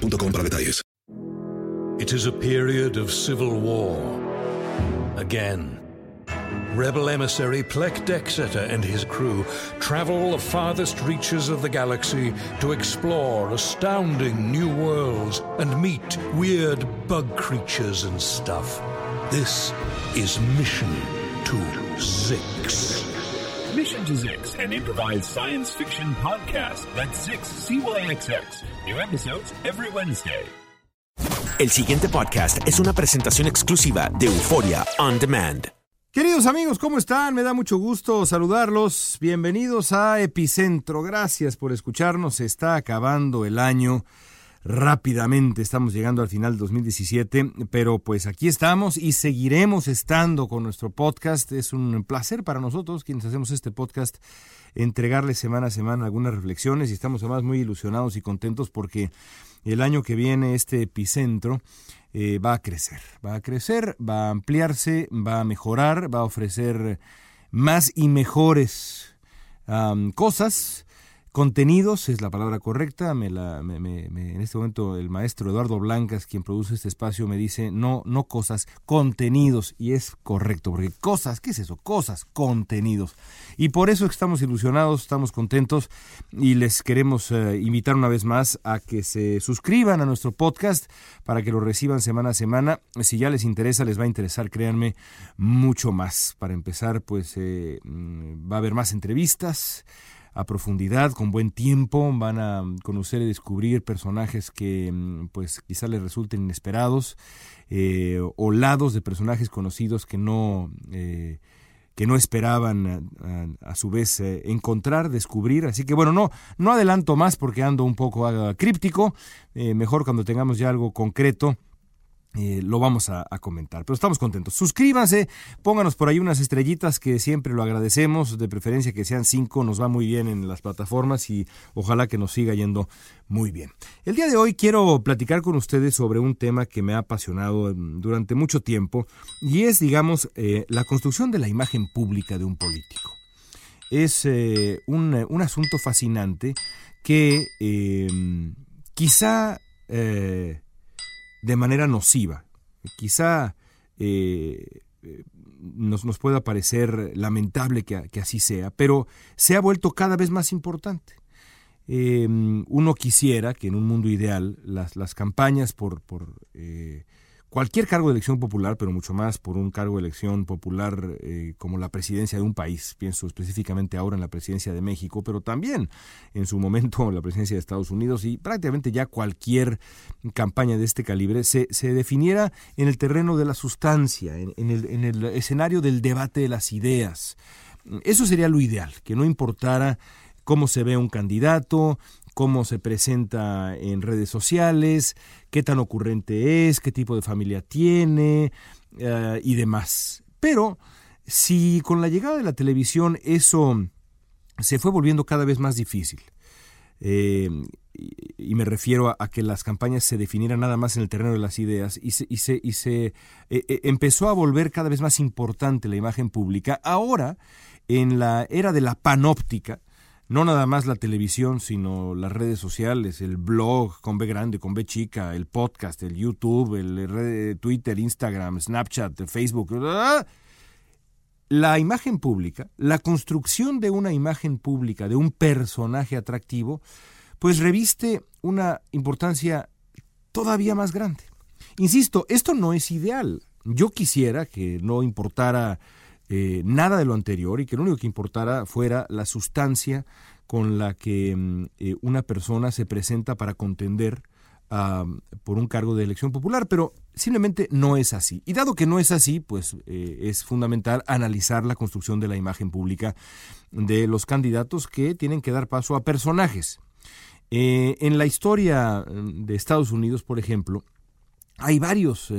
para detalles. It is a period of civil war. Again. Rebel emissary Plek Dexeter and his crew travel the farthest reaches of the galaxy to explore astounding new worlds and meet weird bug creatures and stuff. This is Mission to Zix. Mission to Zix, an improvised science fiction podcast. That's Zix, C-Y-X-X. New episodes every Wednesday. El siguiente podcast es una presentación exclusiva de Euforia On Demand. Queridos amigos, ¿cómo están? Me da mucho gusto saludarlos. Bienvenidos a Epicentro. Gracias por escucharnos. Se está acabando el año rápidamente. Estamos llegando al final de 2017, pero pues aquí estamos y seguiremos estando con nuestro podcast. Es un placer para nosotros, quienes hacemos este podcast, entregarles semana a semana algunas reflexiones y estamos además muy ilusionados y contentos porque el año que viene este epicentro eh, va a crecer, va a crecer, va a ampliarse, va a mejorar, va a ofrecer más y mejores cosas Contenidos es la palabra correcta. Me la, me, me, en este momento el maestro Eduardo Blancas, quien produce este espacio, me dice no, no cosas, contenidos. Y es correcto, porque cosas, ¿qué es eso? Cosas, contenidos. Y por eso estamos ilusionados, estamos contentos y les queremos eh, invitar una vez más a que se suscriban a nuestro podcast para que lo reciban semana a semana. Si ya les interesa, les va a interesar, créanme, mucho más. Para empezar, pues eh, va a haber más entrevistas a profundidad, con buen tiempo, van a conocer y descubrir personajes que pues quizá les resulten inesperados, eh, o lados de personajes conocidos que no, eh, que no esperaban a, a su vez eh, encontrar, descubrir. Así que bueno, no, no adelanto más porque ando un poco uh, críptico, mejor cuando tengamos ya algo concreto eh, lo vamos a, comentar, pero estamos contentos. Suscríbanse, pónganos por ahí unas estrellitas que siempre lo agradecemos, de preferencia que sean cinco, nos va muy bien en las plataformas y ojalá que nos siga yendo muy bien. El día de hoy quiero platicar con ustedes sobre un tema que me ha apasionado durante mucho tiempo y es, digamos, eh, la construcción de la imagen pública de un político. Es eh, un, un, asunto fascinante que quizá de manera nociva. Quizá eh, nos, nos, pueda parecer lamentable que, que, así sea, pero se ha vuelto cada vez más importante. Eh, uno quisiera que en un mundo ideal las, las campañas por, por eh, cualquier cargo de elección popular, pero mucho más por un cargo de elección popular eh, como la presidencia de un país, pienso específicamente ahora en la presidencia de México, pero también en su momento la presidencia de Estados Unidos y prácticamente ya cualquier campaña de este calibre se, se definiera en el terreno de la sustancia, en, el, en el escenario del debate de las ideas. Eso sería lo ideal, que no importara cómo se ve un candidato, cómo se presenta en redes sociales, qué tan ocurrente es, qué tipo de familia tiene eh, y demás. Pero si con la llegada de la televisión eso se fue volviendo cada vez más difícil, eh, y, me refiero a, que las campañas se definieran nada más en el terreno de las ideas y se, y se, y se eh, empezó a volver cada vez más importante la imagen pública. Ahora, en la era de la panóptica, no nada más la televisión, sino las redes sociales, el blog con B grande, con B chica, el podcast, el YouTube, el Twitter, Instagram, Snapchat, Facebook. La imagen pública, la construcción de una imagen pública, de un personaje atractivo, pues reviste una importancia todavía más grande. Insisto, esto no es ideal. Yo quisiera que no importara eh, nada de lo anterior y que lo único que importara fuera la sustancia con la que mm, eh, una persona se presenta para contender por un cargo de elección popular, pero simplemente no es así. Y dado que no es así, pues eh, es fundamental analizar la construcción de la imagen pública de los candidatos que tienen que dar paso a personajes. en la historia mm, de Estados Unidos, por ejemplo, hay varios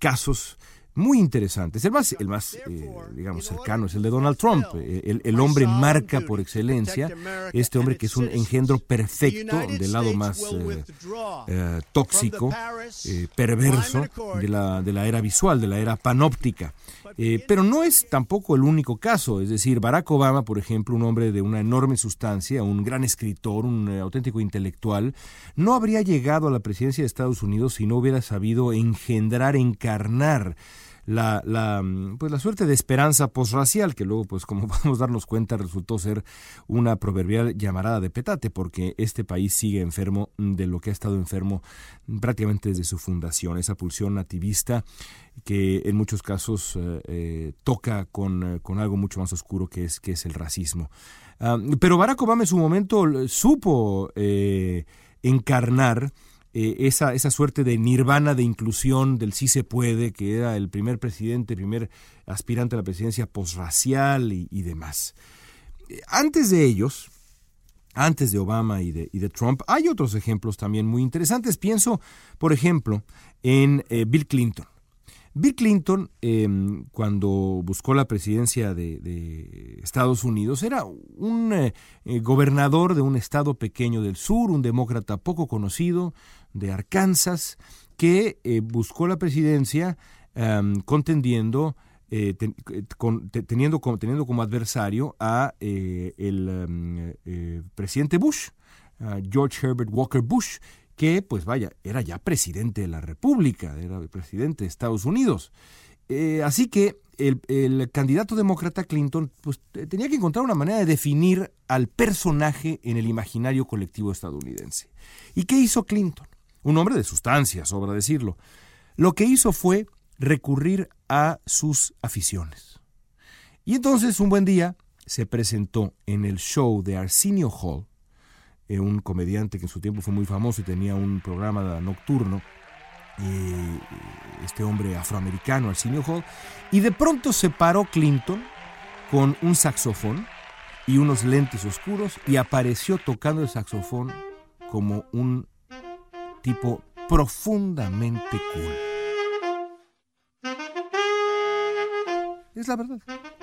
casos muy interesantes. El más, el más eh, digamos, cercano es el de Donald Trump, eh, el, hombre marca por excelencia, este hombre que es un engendro perfecto del lado más eh, tóxico, perverso de la, de la era visual, de la era panóptica. Pero no es tampoco el único caso, es decir, Barack Obama, por ejemplo, un hombre de una enorme sustancia, un gran escritor, un auténtico intelectual, no habría llegado a la presidencia de Estados Unidos si no hubiera sabido engendrar, encarnar la, la, mm, pues la suerte de esperanza posracial, que luego, pues como podemos darnos cuenta, resultó ser una proverbial llamarada de petate, porque este país sigue enfermo de lo que ha estado enfermo prácticamente desde su fundación, esa pulsión nativista que en muchos casos eh, eh, toca con, eh, con, algo mucho más oscuro que es, que es el racismo. Ah, pero Barack Obama en su momento supo encarnar eh, esa, esa suerte de nirvana de inclusión del sí se puede, que era el primer presidente, primer aspirante a la presidencia posracial y, y demás. Eh, antes de ellos, antes de Obama y de, y de, Trump, hay otros ejemplos también muy interesantes. Pienso, por ejemplo, en eh, Bill Clinton. Bill Clinton, em, cuando buscó la presidencia de, Estados Unidos, era un gobernador de un estado pequeño del sur, un demócrata poco conocido, de Arkansas, que eh, buscó la presidencia em, contendiendo, eh, teniendo, teniendo, como adversario a eh, el em, presidente Bush, George Herbert Walker Bush, que pues vaya, era ya presidente de la República, era presidente de Estados Unidos. así que el, el, candidato demócrata Clinton pues, tenía que encontrar una manera de definir al personaje en el imaginario colectivo estadounidense. ¿Y qué hizo Clinton? un hombre de sustancia, sobra decirlo. Lo que hizo fue recurrir a sus aficiones. Y entonces un buen día se presentó en el show de Arsenio Hall, eh, un comediante que en su tiempo fue muy famoso y tenía un programa nocturno, eh, este hombre afroamericano, Arsenio Hall, y de pronto se paró Clinton con un saxofón y unos lentes oscuros y apareció tocando el saxofón como un tipo profundamente cool. Es la verdad.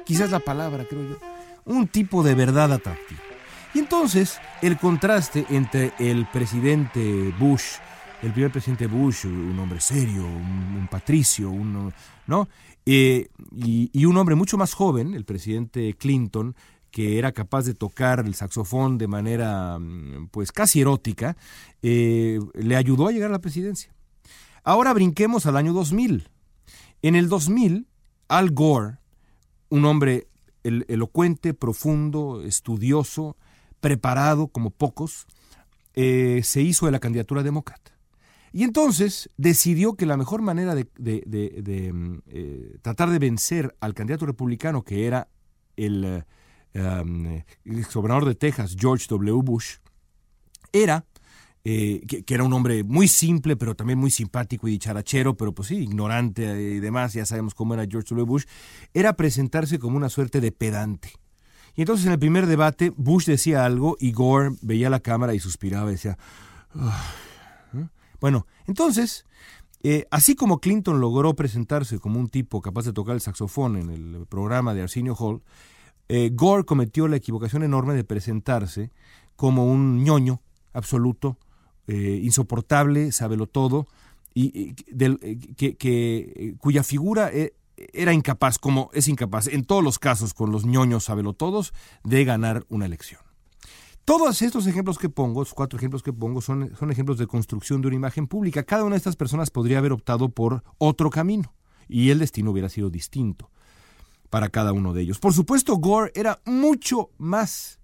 Quizás la palabra, creo yo. Un tipo de verdad atractivo. Y entonces el contraste entre el presidente Bush, el primer presidente Bush, un hombre serio, un, patricio, un, ¿no? Eh, y, y, un hombre mucho más joven, el presidente Clinton, que era capaz de tocar el saxofón de manera mm, pues casi erótica, eh, le ayudó a llegar a la presidencia. Ahora brinquemos al año 2000. En el 2000, Al Gore, un hombre elocuente, profundo, estudioso, preparado como pocos, eh, se hizo de la candidatura demócrata. Y entonces decidió que la mejor manera de, mm, eh, tratar de vencer al candidato republicano, que era el, eh, gobernador de Texas, George W. Bush, era, eh, que, era un hombre muy simple, pero también muy simpático y dicharachero, pero pues sí, ignorante y demás, ya sabemos cómo era George W. Bush, era presentarse como una suerte de pedante. Y entonces en el primer debate, Bush decía algo y Gore veía la cámara y suspiraba y decía... Bueno, entonces, eh, así como Clinton logró presentarse como un tipo capaz de tocar el saxofón en el programa de Arsenio Hall, eh, Gore cometió la equivocación enorme de presentarse como un ñoño absoluto, eh, insoportable, sábelo todo, y, que, cuya figura era incapaz, como es incapaz en todos los casos con los ñoños sábelo todos, de ganar una elección. Todos estos ejemplos que pongo, los cuatro ejemplos que pongo, son, son ejemplos de construcción de una imagen pública. Cada una de estas personas podría haber optado por otro camino y el destino hubiera sido distinto para cada uno de ellos. Por supuesto, Gore era mucho más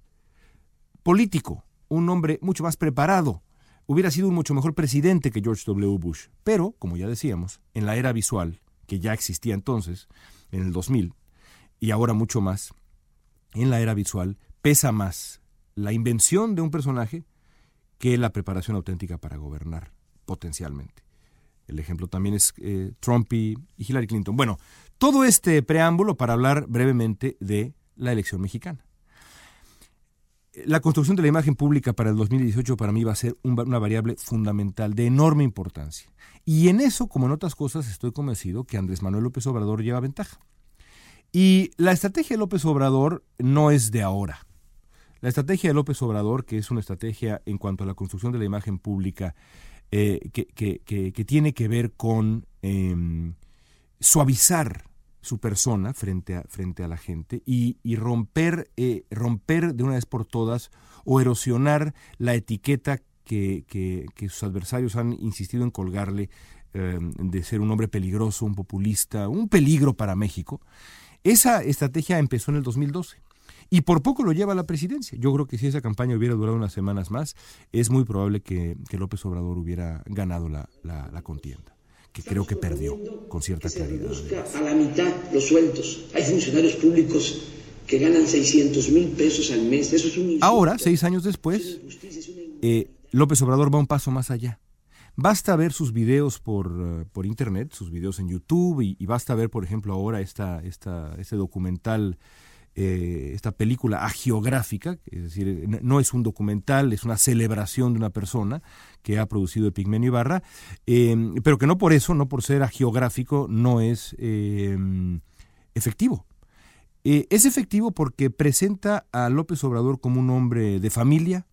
político, un hombre mucho más preparado. Hubiera sido un mucho mejor presidente que George W. Bush. Pero, como ya decíamos, en la era visual, que ya existía entonces, en el 2000, y ahora mucho más, en la era visual pesa más la invención de un personaje que la preparación auténtica para gobernar potencialmente. El ejemplo también es eh, Trump y, Hillary Clinton. Bueno, todo este preámbulo para hablar brevemente de la elección mexicana. La construcción de la imagen pública para el 2018 para mí va a ser una variable fundamental de enorme importancia. Y en eso, como en otras cosas, estoy convencido que Andrés Manuel López Obrador lleva ventaja. Y la estrategia de López Obrador no es de ahora. La estrategia de López Obrador, que es una estrategia en cuanto a la construcción de la imagen pública, eh, que, tiene que ver con em, suavizar su persona frente a, frente a la gente y, romper, eh, romper de una vez por todas o erosionar la etiqueta que, sus adversarios han insistido en colgarle em, de ser un hombre peligroso, un populista, un peligro para México. Esa estrategia empezó en el 2012 y por poco lo lleva a la presidencia. Yo creo que si esa campaña hubiera durado unas semanas más, es muy probable que, López Obrador hubiera ganado la, contienda, que creo que perdió con cierta claridad. A la mitad los sueldos. Hay funcionarios públicos que ganan 600 mil pesos al mes. Eso es un Ahora, seis años después, eh, López Obrador va un paso más allá. Basta ver sus videos por, eh, por internet, sus videos en YouTube, y, basta ver, por ejemplo, ahora esta, esta, este documental eh, esta película agiográfica, es decir, no es un documental, es una celebración de una persona que ha producido Epigmenio Ibarra, em, pero que no por eso, no por ser agiográfico, no es em, efectivo. Eh, es efectivo porque presenta a López Obrador como un hombre de familia,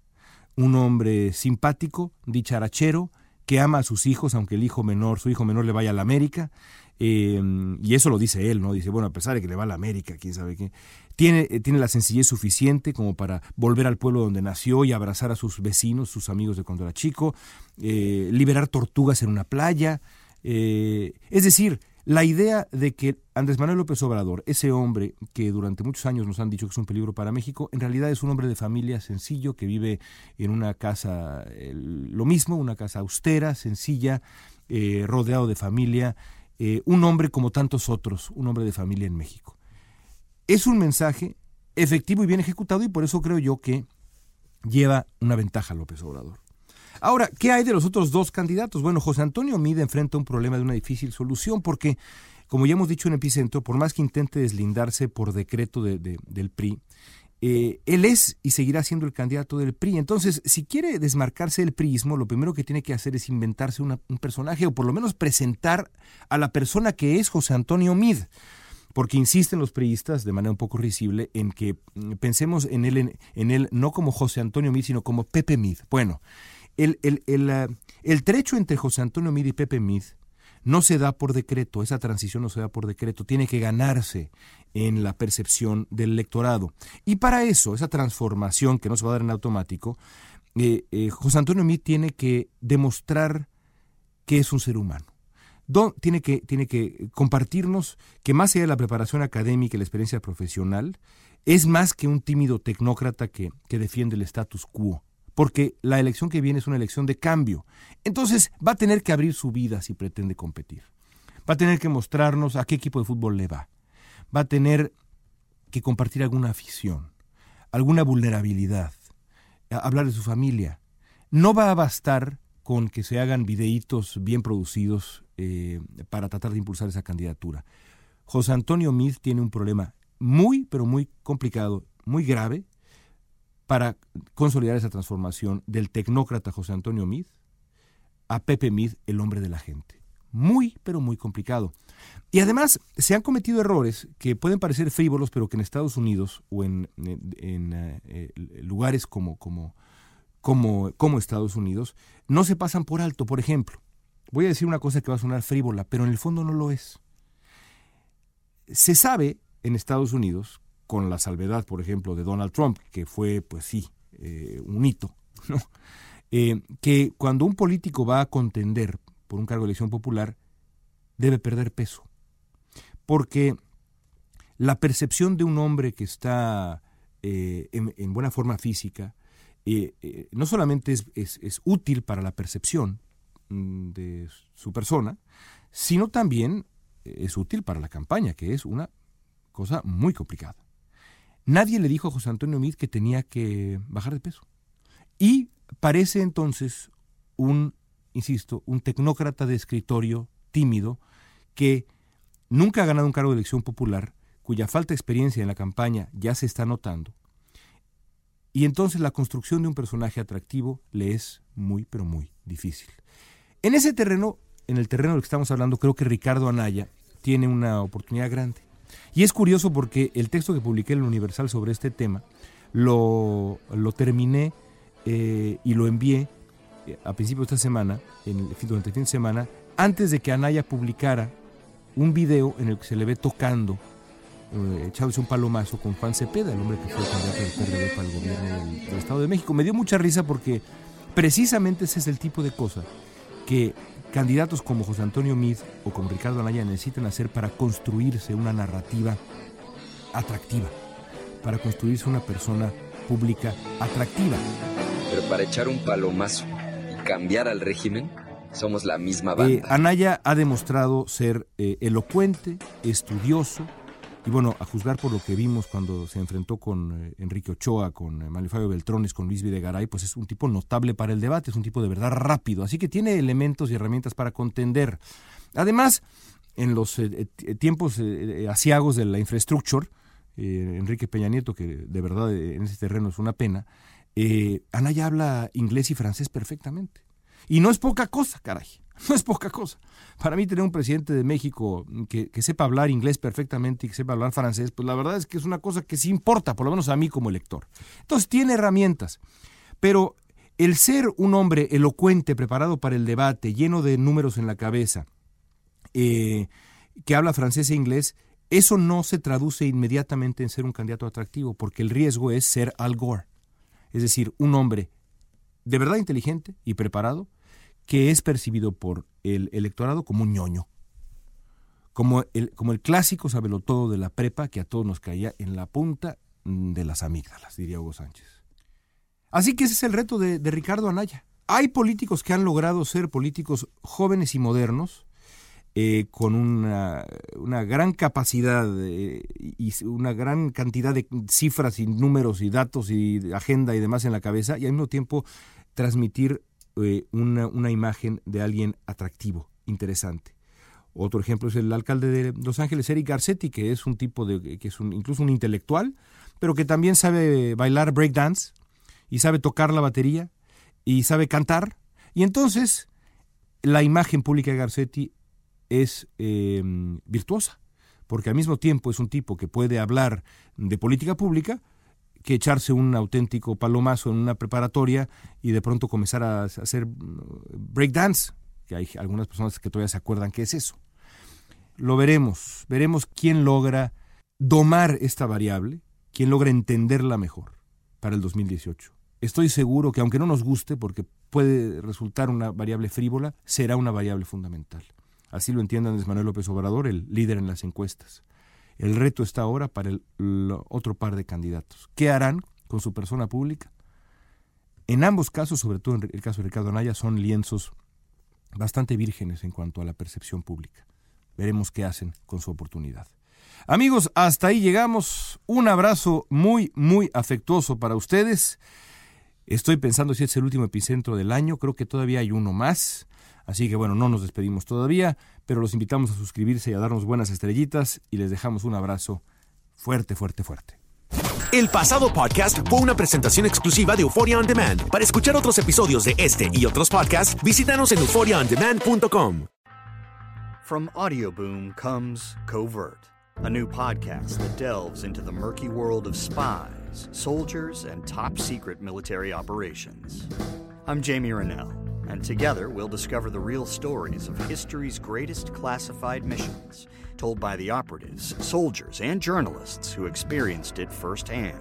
un hombre simpático, dicharachero, que ama a sus hijos, aunque el hijo menor, su hijo menor le vaya a la América, em, y eso lo dice él, ¿no? Dice, bueno, a pesar de que le va a la América, quién sabe qué, tiene, eh, tiene la sencillez suficiente como para volver al pueblo donde nació y abrazar a sus vecinos, sus amigos de cuando era chico, eh, liberar tortugas en una playa. Eh, es decir, la idea de que Andrés Manuel López Obrador, ese hombre que durante muchos años nos han dicho que es un peligro para México, en realidad es un hombre de familia sencillo que vive en una casa, lo mismo, una casa austera, sencilla, rodeado de familia, un hombre como tantos otros, un hombre de familia en México. Es un mensaje efectivo y bien ejecutado y por eso creo yo que lleva una ventaja López Obrador. Ahora, ¿qué hay de los otros dos candidatos? Bueno, José Antonio Mide enfrenta un problema de una difícil solución porque, como ya hemos dicho en Epicentro, por más que intente deslindarse por decreto del PRI, eh, él es y seguirá siendo el candidato del PRI. Entonces, si quiere desmarcarse del PRIismo, lo primero que tiene que hacer es inventarse un personaje o por lo menos presentar a la persona que es José Antonio Mid porque insisten los priistas de manera un poco risible en que mm, pensemos en él, en, él no como José Antonio Mid, sino como Pepe Mid. Bueno, el, el, ah, el, trecho entre José Antonio Mid y Pepe Mid no se da por decreto, esa transición no se da por decreto, tiene que ganarse en la percepción del electorado. Y para eso, esa transformación que no se va a dar en automático, eh, eh, José Antonio Mid tiene que demostrar que es un ser humano tiene que, tiene que compartirnos que más allá de la preparación académica y la experiencia profesional, es más que un tímido tecnócrata que, que defiende el status quo porque la elección que viene es una elección de cambio. Entonces va a tener que abrir su vida si pretende competir. Va a tener que mostrarnos a qué equipo de fútbol le va. Va a tener que compartir alguna afición, alguna vulnerabilidad, hablar de su familia. No va a bastar con que se hagan videitos bien producidos eh, para tratar de impulsar esa candidatura. José Antonio Meade tiene un problema muy, pero muy complicado, muy grave, para consolidar esa transformación del tecnócrata José Antonio Meade a Pepe Meade, el hombre de la gente. Muy, pero muy complicado. Y además se han cometido errores que pueden parecer frívolos, pero que en Estados Unidos o en, eh, lugares como, como, como, como Estados Unidos no se pasan por alto. Por ejemplo, voy a decir una cosa que va a sonar frívola, pero en el fondo no lo es. Se sabe en Estados Unidos, con la salvedad, por ejemplo, de Donald Trump, que fue, pues sí, eh, un hito, ¿no? Eh, que cuando un político va a contender por un cargo de elección popular, debe perder peso. Porque la percepción de un hombre que está eh, en, buena forma física, no solamente es, útil para la percepción mm, de su persona, sino también es útil para la campaña, que es una cosa muy complicada. Nadie le dijo a José Antonio Meade que tenía que bajar de peso. Y parece entonces un, insisto, un tecnócrata de escritorio tímido que nunca ha ganado un cargo de elección popular, cuya falta de experiencia en la campaña ya se está notando. Y entonces la construcción de un personaje atractivo le es muy, pero muy difícil. En ese terreno, en el terreno del que estamos hablando, creo que Ricardo Anaya tiene una oportunidad grande. Y es curioso porque el texto que publiqué en el Universal sobre este tema lo, lo terminé eh, y lo envié eh, a principios de esta semana, en durante el fin de semana, antes de que Anaya publicara un video en el que se le ve tocando, eh, un palomazo con Juan Cepeda, el hombre que fue candidato del PRD para el gobierno del, del Estado de México. Me dio mucha risa porque precisamente ese es el tipo de cosa que candidatos como José Antonio Meade o como Ricardo Anaya necesitan hacer para construirse una narrativa atractiva, para construirse una persona pública atractiva. Pero para echar un palomazo y cambiar al régimen, somos la misma eh, banda. Anaya ha demostrado ser eh, elocuente, estudioso, y bueno, a juzgar por lo que vimos cuando se enfrentó con eh, Enrique Ochoa, con eh, Beltrones, con Luis Videgaray, pues es un tipo notable para el debate, es un tipo de verdad rápido, así que tiene elementos y herramientas para contender. Además, en los eh, tiempos asiagos de la infraestructura, Enrique Peña Nieto, que de verdad en ese terreno es una pena, Anaya habla inglés y francés perfectamente. Y no es poca cosa, caray. No es poca cosa. Para mí tener un presidente de México que, sepa hablar inglés perfectamente y que sepa hablar francés, pues la verdad es que es una cosa que sí importa, por lo menos a mí como elector. Entonces tiene herramientas, pero el ser un hombre elocuente, preparado para el debate, lleno de números en la cabeza, eh, que habla francés e inglés, eso no se traduce inmediatamente en ser un candidato atractivo, porque el riesgo es ser Al Gore. Es decir, un hombre de verdad inteligente y preparado, que es percibido por el electorado como un ñoño, como el, como el clásico sabelotodo de la prepa que a todos nos caía en la punta de las amígdalas, diría Hugo Sánchez. Así que ese es el reto de, Ricardo Anaya. Hay políticos que han logrado ser políticos jóvenes y modernos, eh, con una, gran capacidad eh, y una gran cantidad de cifras y números y datos y agenda y demás en la cabeza, y al mismo tiempo transmitir eh, una, imagen de alguien atractivo, interesante. Otro ejemplo es el alcalde de Los Ángeles, Eric Garcetti, que es un tipo de, que es un, incluso un intelectual, pero que también sabe bailar breakdance y sabe tocar la batería y sabe cantar. Y entonces la imagen pública de Garcetti es em, virtuosa, porque al mismo tiempo es un tipo que puede hablar de política pública, que echarse un auténtico palomazo en una preparatoria y de pronto comenzar a hacer breakdance, que hay algunas personas que todavía se acuerdan qué es eso. Lo veremos, veremos quién logra domar esta variable, quién logra entenderla mejor para el 2018. Estoy seguro que aunque no nos guste, porque puede resultar una variable frívola, será una variable fundamental. Así lo entiende Andrés Manuel López Obrador, el líder en las encuestas. El reto está ahora para el, otro par de candidatos. ¿Qué harán con su persona pública? En ambos casos, sobre todo en el caso de Ricardo Anaya, son lienzos bastante vírgenes en cuanto a la percepción pública. Veremos qué hacen con su oportunidad. Amigos, hasta ahí llegamos. Un abrazo muy, muy afectuoso para ustedes. Estoy pensando si es el último epicentro del año, creo que todavía hay uno más. Así que bueno, no nos despedimos todavía, pero los invitamos a suscribirse y a darnos buenas estrellitas y les dejamos un abrazo fuerte, fuerte, fuerte. El pasado podcast fue una presentación exclusiva de Euphoria On Demand. Para escuchar otros episodios de este y otros podcasts, visítanos en euphoriaondemand.com. From Audioboom comes Covert, a new podcast that delves into the murky world of spies, soldiers, and top secret military operations. I'm Jamie Rennell, and together we'll discover the real stories of history's greatest classified missions, told by the operatives, soldiers, and journalists who experienced it firsthand.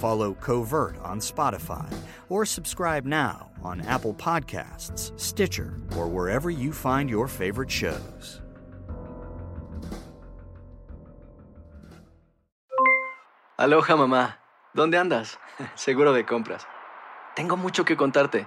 Follow Covert on Spotify or subscribe now on Apple Podcasts, Stitcher, or wherever you find your favorite shows. Aloha mamá, ¿dónde andas? Seguro de compras. Tengo mucho que contarte.